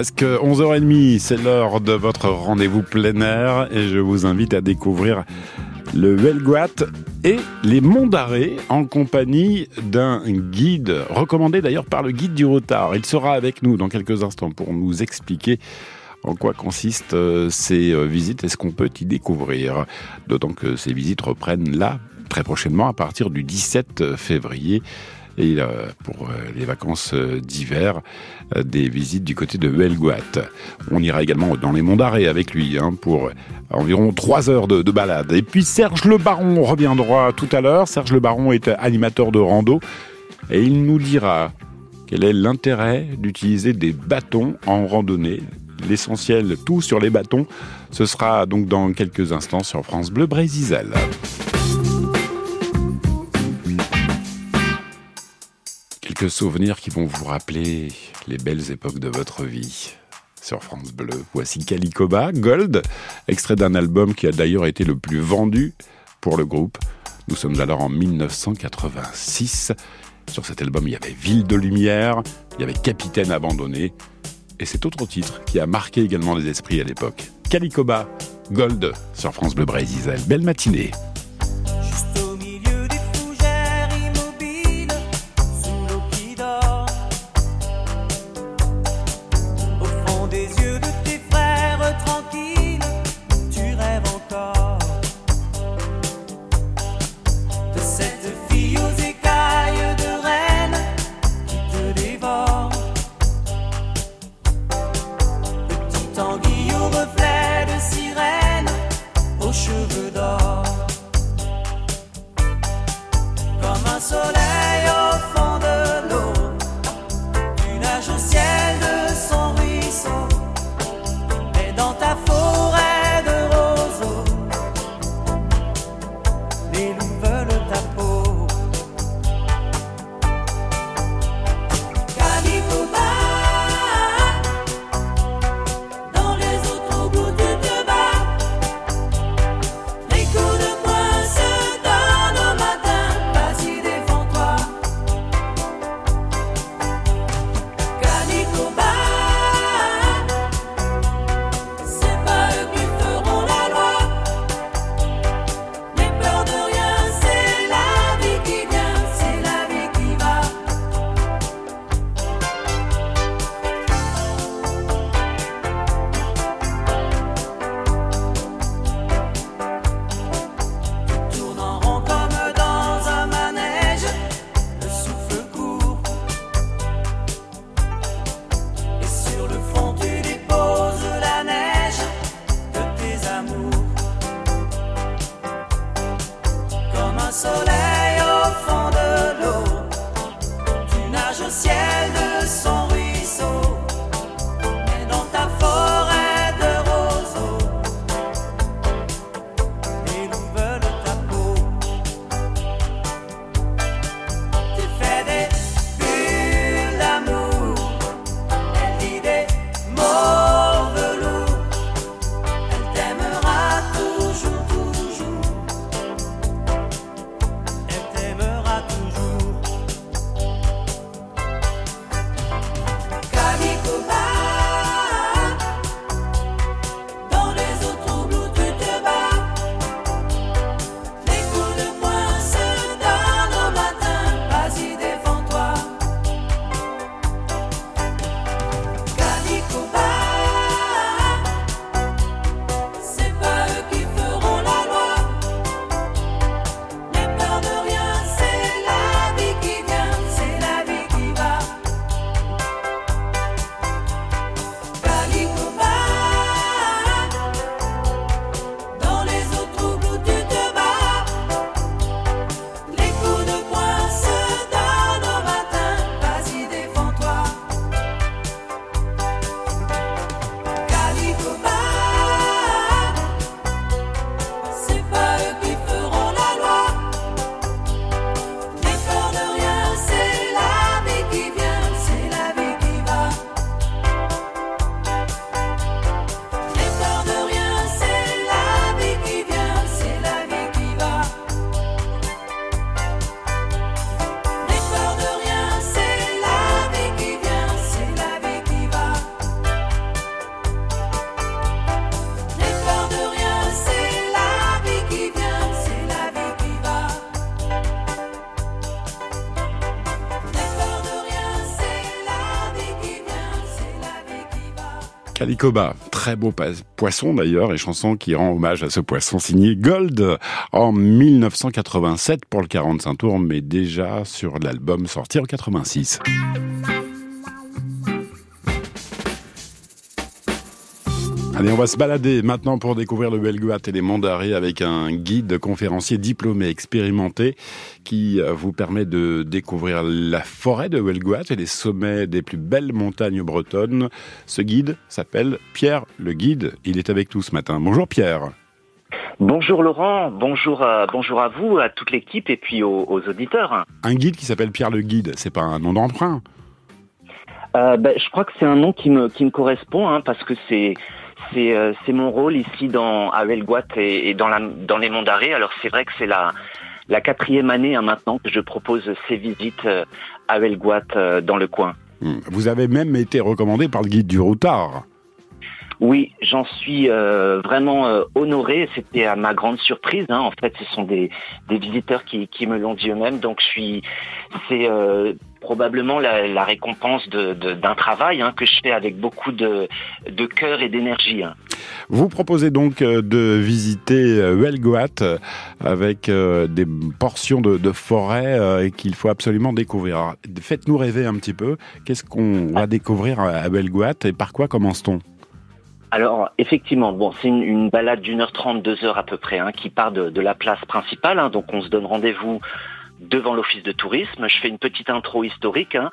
presque 11h30, c'est l'heure de votre rendez-vous plein air et je vous invite à découvrir le Huelguat et les Monts d'Arrée en compagnie d'un guide recommandé d'ailleurs par le guide du retard. Il sera avec nous dans quelques instants pour nous expliquer en quoi consistent euh, ces euh, visites et ce qu'on peut y découvrir. D'autant que ces visites reprennent là très prochainement à partir du 17 février et euh, pour euh, les vacances euh, d'hiver, des visites du côté de Huelguat. On ira également dans les monts d'Arrée avec lui hein, pour environ trois heures de, de, balade. Et puis Serge Le Baron reviendra tout à l'heure. Serge Le Baron est animateur de rando et il nous dira quel est l'intérêt d'utiliser des bâtons en randonnée. L'essentiel, tout sur les bâtons, ce sera donc dans quelques instants sur France Bleu Brésil. Souvenirs qui vont vous rappeler les belles époques de votre vie. Sur France Bleu, voici Calicoba, Gold, extrait d'un album qui a d'ailleurs été le plus vendu pour le groupe. Nous sommes alors en 1986. Sur cet album, il y avait Ville de Lumière, il y avait Capitaine abandonné, et cet autre titre qui a marqué également les esprits à l'époque. Calicoba, Gold, sur France Bleu Brésil. Belle matinée. Calicoba, très beau poisson d'ailleurs, et chanson qui rend hommage à ce poisson signé Gold en 1987 pour le 45 tours, mais déjà sur l'album sorti en 86. Allez, on va se balader maintenant pour découvrir le Belguat et les d'arrêt avec un guide conférencier diplômé expérimenté qui euh, vous permet de découvrir la forêt de Belguat et les sommets des plus belles montagnes bretonnes. Ce guide s'appelle Pierre le guide. Il est avec nous ce matin. Bonjour Pierre. Bonjour Laurent, bonjour, à, bonjour à vous, à toute l'équipe et puis aux, auditeurs. Un guide qui s'appelle Pierre le guide, c'est pas un nom d'emprunt euh, ben, je crois que c'est un nom qui me, qui me correspond hein, parce que c'est euh, c'est mon rôle ici dans à et, dans les Monts d'Arrée. Alors c'est vrai que c'est la, la quatrième année hein, maintenant que je propose ces visites euh, à Huelguat euh, dans le coin. Hmm. Vous avez même été recommandé par le guide du routard. Oui, j'en suis vraiment honoré. C'était à ma grande surprise. Hein. En fait, ce sont des, des visiteurs qui, qui me l'ont dit eux-mêmes. Donc, je suis, c'est probablement la, récompense d'un travail hein, que je fais avec beaucoup de, de cœur et d'énergie. Hein. Vous proposez donc euh, de visiter Huelgoat euh, avec euh, des portions de, forêt qu'il faut absolument découvrir. Faites-nous rêver un petit peu. Qu'est-ce qu'on va découvrir à Huelgoat et par quoi commence-t-on? Alors effectivement, bon, c'est une, balade d'une heure trente, deux heures à peu près, hein, qui part de, la place principale. donc on se donne rendez-vous devant l'office de tourisme. Je fais une petite intro historique, hein,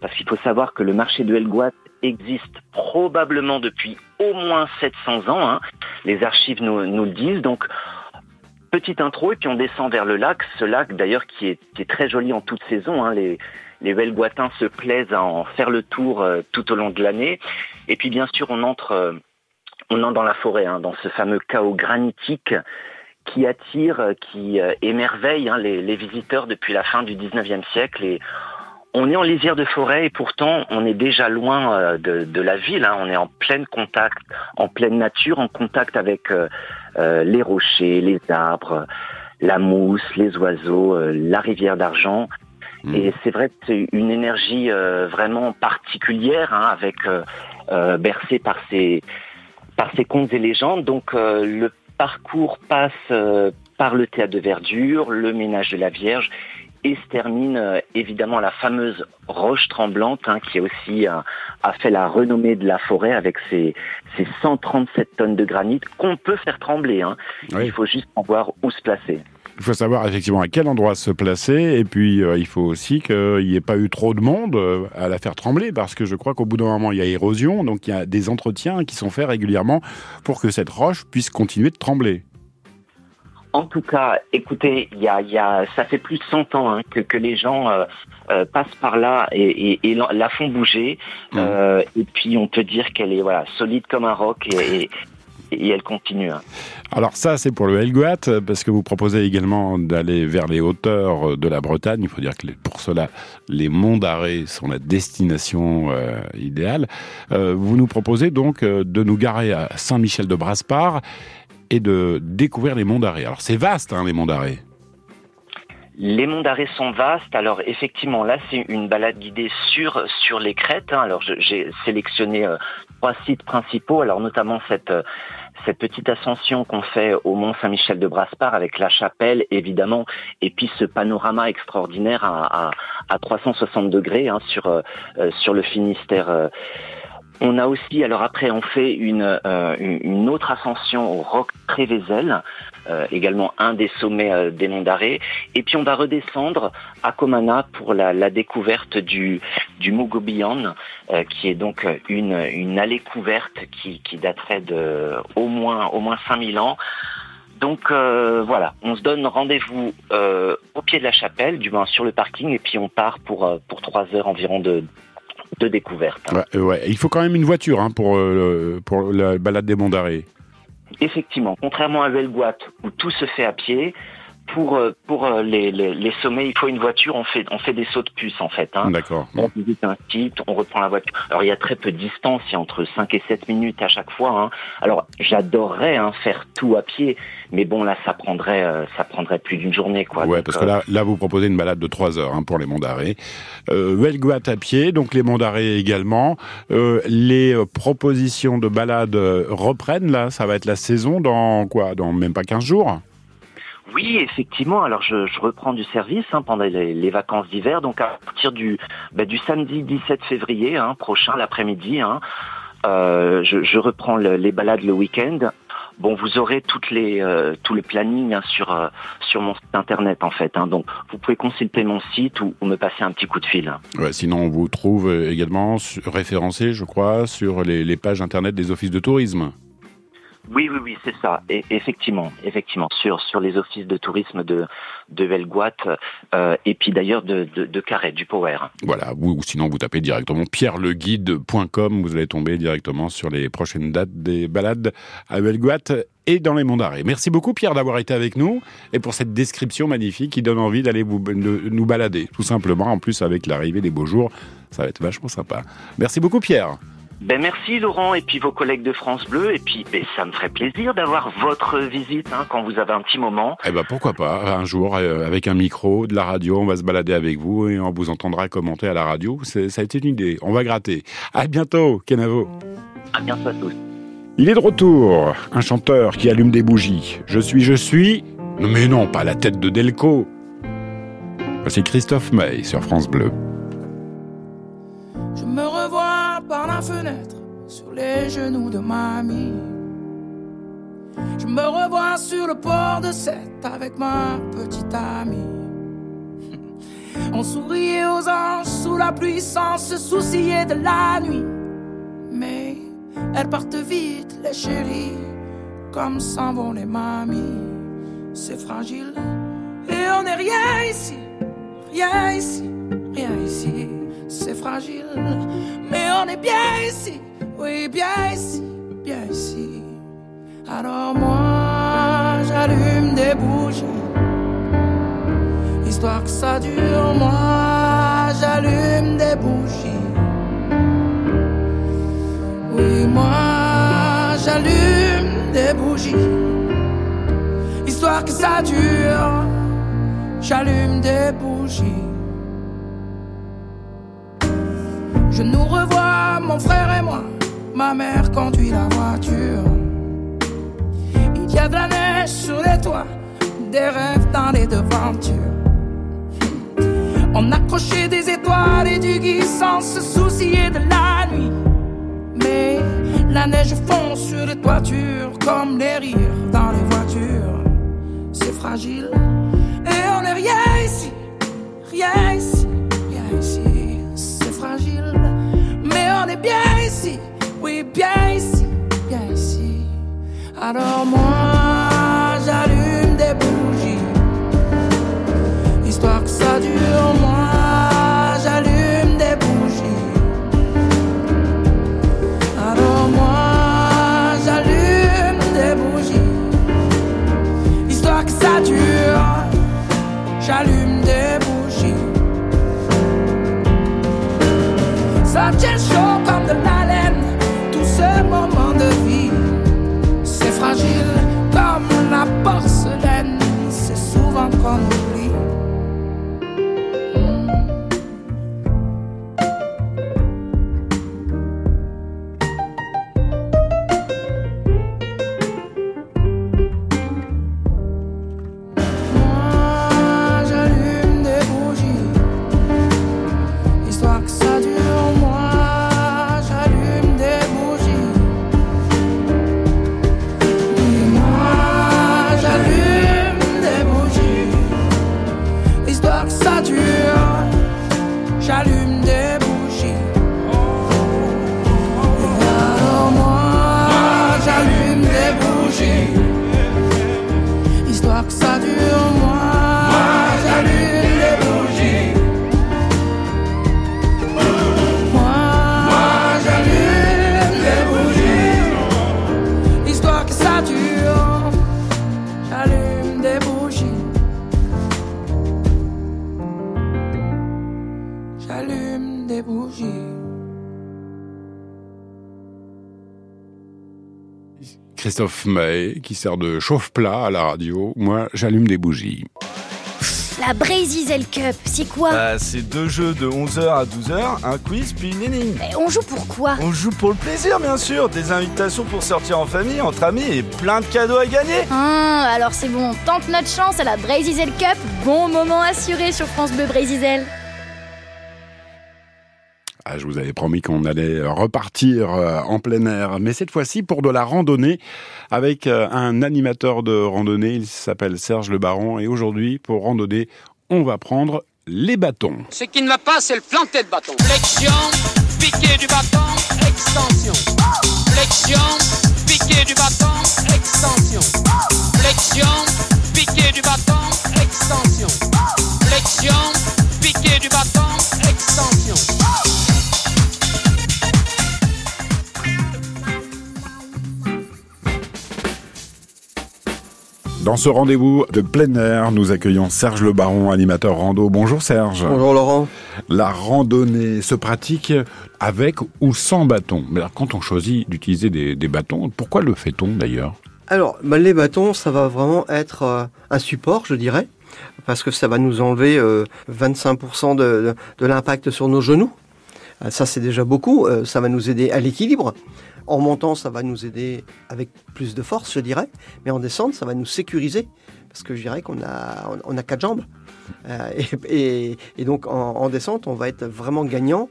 parce qu'il faut savoir que le marché de Helgoat existe probablement depuis au moins 700 ans. Hein. Les archives nous, le disent. Donc, petite intro, et puis on descend vers le lac. Ce lac, d'ailleurs, qui est, très joli en toute saison. Hein. Les, les se plaisent à en faire le tour euh, tout au long de l'année. Et puis, bien sûr, on entre... Euh, on entre dans la forêt, hein, dans ce fameux chaos granitique qui attire, euh, qui euh, émerveille hein, les, visiteurs depuis la fin du 19e siècle. Et on est en lisière de forêt et pourtant on est déjà loin euh, de, la ville. Hein. On est en plein contact, en pleine nature, en contact avec les rochers, les arbres, la mousse, les oiseaux, la rivière d'argent. Mmh. Et c'est vrai que c'est une énergie vraiment particulière, hein, avec bercée par ces par ces contes et légendes. Donc le parcours passe euh, par le théâtre de verdure, le ménage de la Vierge, et se termine euh, évidemment la fameuse roche tremblante hein, qui a aussi euh, a fait la renommée de la forêt avec ses, 137 tonnes de granit qu'on peut faire trembler. Hein. Il faut juste voir où se placer. Il faut savoir effectivement à quel endroit se placer et puis il faut aussi qu'il n'y ait pas eu trop de monde à la faire trembler parce que je crois qu'au bout d'un moment il y a érosion donc il y a des entretiens qui sont faits régulièrement pour que cette roche puisse continuer de trembler. En tout cas, écoutez, y a, y a, ça fait plus de 100 ans hein, que, que, les gens euh, euh, passent par là et, et, la font bouger. Mmh. Euh, et puis on peut dire qu'elle est voilà solide comme un roc et, et elle continue. Hein. Alors ça, c'est pour le Helgoat, parce que vous proposez également d'aller vers les hauteurs de la Bretagne. Il faut dire que pour cela, les monts d'arrêt sont la destination idéale. vous nous proposez donc de nous garer à Saint-Michel de Braspar et de découvrir les monts d'arrêt. Alors c'est vaste, hein, les monts d'arrêt. Les monts d'arrêt sont vastes. Alors effectivement, là, c'est une balade guidée sur sur les crêtes. Hein. Alors j'ai sélectionné euh, trois sites principaux. Alors notamment cette euh, cette petite ascension qu'on fait au mont Saint-Michel de Braspar avec la chapelle, évidemment, et puis ce panorama extraordinaire à, à, 360 degrés hein, sur euh, sur le Finistère on a aussi, alors après, on fait une, euh, une autre ascension au Roc Trévézel, euh, également un des sommets euh, des Monts d'Arrée. Et puis on va redescendre à Comana pour la, découverte du, du Mogobian, qui est donc une, une allée couverte qui, qui daterait de au moins, au moins 5000 ans. Donc voilà, on se donne rendez-vous au pied de la chapelle, du moins sur le parking, et puis on part pour, pour trois heures environ de, de découverte. Ouais, Il faut quand même une voiture hein, pour, euh, pour la balade des monts d'arrêt. Effectivement, contrairement à Velguat où tout se fait à pied, pour euh, pour euh, les, les, les, sommets, il faut une voiture. On fait on fait des sauts de puce en fait. Hein. D'accord. On visite un site, on reprend la voiture. Alors il y a très peu de distance, il y a entre 5 et 7 minutes à chaque fois. Hein. Alors j'adorerais hein, faire tout à pied, mais bon là ça prendrait euh, ça prendrait plus d'une journée quoi. Ouais, parce que là là vous proposez une balade de 3 heures hein, pour les Monts d'Arrée. Euh, à pied, donc les Monts d'Arrée également. les propositions de balade reprennent là, ça va être la saison dans quoi? Dans même pas 15 jours? Oui, effectivement. Alors, je, reprends du service hein, pendant les, vacances d'hiver. Donc, à partir du, bah, du samedi 17 février hein, prochain, l'après-midi, hein, euh, je, reprends les balades le week-end. Bon, vous aurez toutes les euh, tous les plannings hein, sur euh, sur mon site internet en fait. Donc, vous pouvez consulter mon site ou, me passer un petit coup de fil. Ouais, sinon, on vous trouve également référencé, je crois, sur les, les pages internet des offices de tourisme. Oui, oui, oui, c'est ça. Et effectivement, effectivement, sur sur les offices de tourisme de de euh, et puis d'ailleurs de, de, de Carré, du Power. Voilà, ou, sinon vous tapez directement pierreleguide.com, vous allez tomber directement sur les prochaines dates des balades à Velguat et dans les monts d'arrêt. Merci beaucoup Pierre d'avoir été avec nous et pour cette description magnifique qui donne envie d'aller nous balader, tout simplement. En plus avec l'arrivée des beaux jours, ça va être vachement sympa. Merci beaucoup Pierre. Ben merci Laurent et puis vos collègues de France Bleu et puis ben, ça me ferait plaisir d'avoir votre visite hein, quand vous avez un petit moment. Eh ben pourquoi pas un jour euh, avec un micro, de la radio, on va se balader avec vous et on vous entendra commenter à la radio. Ça a été une idée. On va gratter. À bientôt Kenavo. À bientôt à tous. Il est de retour, un chanteur qui allume des bougies. Je suis, je suis. Mais non, pas la tête de Delco. C'est Christophe May sur France Bleu. Je me fenêtre sur les genoux de mamie. Je me revois sur le port de Sète avec ma petite amie. On souriait aux anges sous la pluie sans se soucier de la nuit. Mais elles partent vite, les chéris, comme s'en vont les mamies. C'est fragile et on n'est rien ici, rien ici, rien ici c'est fragile, mais on est bien ici, oui, bien ici, bien ici. Alors moi, j'allume des bougies, histoire que ça dure, moi, j'allume des bougies. Oui, moi, j'allume des bougies, histoire que ça dure, j'allume des bougies. Je nous revois, mon frère et moi. Ma mère conduit la voiture. Il y a de la neige sur les toits, des rêves dans les devantures. On accrochait des étoiles et du gui sans se soucier de la nuit. Mais la neige fond sur les toitures comme les rires dans les voitures. C'est fragile et on n'est rien ici, rien ici, rien ici. C'est fragile est ici, oui, bien ici, bien ici. Alors moi, Hoje Christophe May, qui sert de chauffe-plat à la radio. Moi, j'allume des bougies. La Brésil Cup, c'est quoi Bah, c'est deux jeux de 11h à 12h, un quiz puis une énigme. Eh, On joue pourquoi On joue pour le plaisir, bien sûr. Des invitations pour sortir en famille, entre amis et plein de cadeaux à gagner. Ah, alors c'est bon, tente notre chance à la Brésil Cup. Bon moment assuré sur France Bleu Brésil. Ah, je vous avais promis qu'on allait repartir euh, en plein air, mais cette fois-ci pour de la randonnée avec euh, un animateur de randonnée. Il s'appelle Serge Le Baron et aujourd'hui, pour randonnée, on va prendre les bâtons. Ce qui ne va pas, c'est le planter de bâton. Flexion, piqué du bâton, extension. Flexion, piqué du bâton, extension. Flexion, piqué du bâton, extension. Flexion, piqué du bâton, extension. Dans ce rendez-vous de plein air, nous accueillons Serge Le Baron, animateur rando. Bonjour Serge. Bonjour Laurent. La randonnée se pratique avec ou sans bâton. Mais alors, quand on choisit d'utiliser des, des bâtons, pourquoi le fait-on d'ailleurs? Alors, bah, les bâtons, ça va vraiment être euh, un support, je dirais, parce que ça va nous enlever euh, 25% de, de, l'impact sur nos genoux. Euh, ça, c'est déjà beaucoup. Euh, ça va nous aider à l'équilibre. En montant, ça va nous aider avec plus de force, je dirais. Mais en descente, ça va nous sécuriser. Parce que je dirais qu'on a, quatre jambes. Euh, et, donc, en, en descente, on va être vraiment gagnant.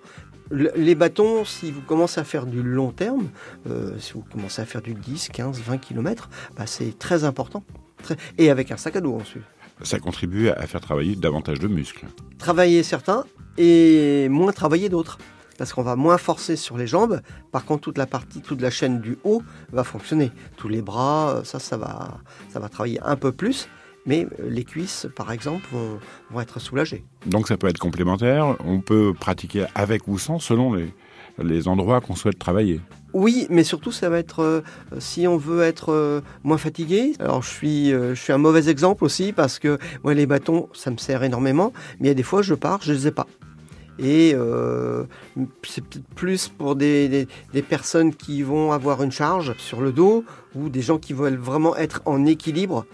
Le- les bâtons, si vous commencez à faire du long terme, euh, si vous commencez à faire du 10, 15, 20 km, c'est très important. Et avec un sac à dos ensuite. Ça contribue à faire travailler davantage de muscles. Travailler certains et moins travailler d'autres. Parce qu'on va moins forcer sur les jambes. Par contre, toute la partie, toute la chaîne du haut va fonctionner. Tous les bras, ça, ça va, ça va travailler un peu plus. Mais les cuisses, par exemple, vont, vont être soulagées. Donc ça peut être complémentaire. On peut pratiquer avec ou sans selon les, les endroits qu'on souhaite travailler. Oui, mais surtout, ça va être euh, si on veut être euh, moins fatigué. Alors, je suis, euh, je suis un mauvais exemple aussi parce que moi, les bâtons, ça me sert énormément. Mais il y a des fois, je pars, je les ai pas. Et c'est peut-être plus pour des personnes qui vont avoir une charge sur le dos ou des gens qui veulent vraiment être en équilibre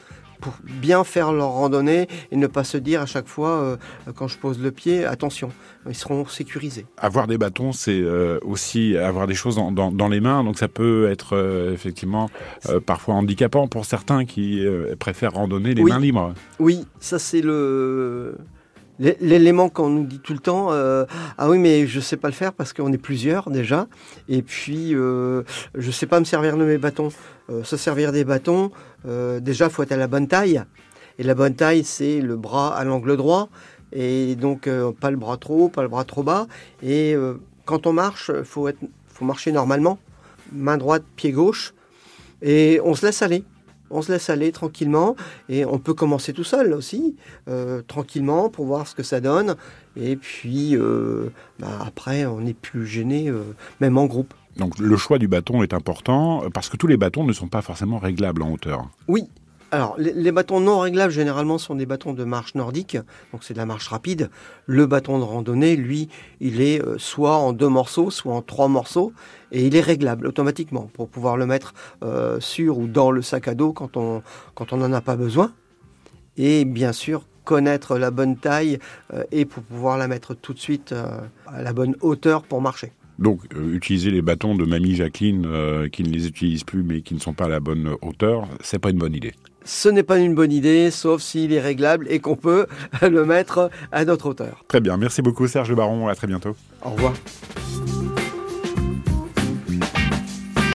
pour bien faire leur randonnée et ne pas se dire à chaque fois, euh, quand je pose le pied, attention, ils seront sécurisés. Avoir des bâtons, c'est euh, aussi avoir des choses dans, dans, dans les mains. Donc ça peut être euh, effectivement parfois handicapant pour certains qui préfèrent randonner les Oui. mains libres. Oui, ça c'est le l'é- l'élément qu'on nous dit tout le temps. euh, ah oui, mais je sais pas le faire parce qu'on est plusieurs déjà. Et puis euh, je sais pas me servir de mes bâtons. Euh, se servir des bâtons, euh, déjà faut être à la bonne taille. Et la bonne taille, c'est le bras à l'angle droit. Et donc euh, pas le bras trop haut, pas le bras trop bas. Et quand on marche, faut être, faut marcher normalement, main droite, pied gauche. Et on se laisse aller on se laisse aller tranquillement et on peut commencer tout seul aussi, tranquillement pour voir ce que ça donne. Et puis bah, après, on n'est plus gêné, même en groupe. Donc le choix du bâton est important euh, parce que tous les bâtons ne sont pas forcément réglables en hauteur. Oui. Alors, les, bâtons non réglables, généralement, sont des bâtons de marche nordique, donc c'est de la marche rapide. Le bâton de randonnée, lui, il est euh, soit en deux morceaux, soit en trois morceaux, et il est réglable automatiquement pour pouvoir le mettre euh, sur ou dans le sac à dos quand on quand on n'en a pas besoin. Et bien sûr, connaître la bonne taille et pour pouvoir la mettre tout de suite à la bonne hauteur pour marcher. Donc euh, utiliser les bâtons de mamie Jacqueline euh, qui ne les utilise plus mais qui ne sont pas à la bonne hauteur, c'est pas une bonne idée. Ce n'est pas une bonne idée, sauf s'il est réglable et qu'on peut le mettre à notre hauteur. Très bien, merci beaucoup Serge Le Baron, à très bientôt. Au revoir.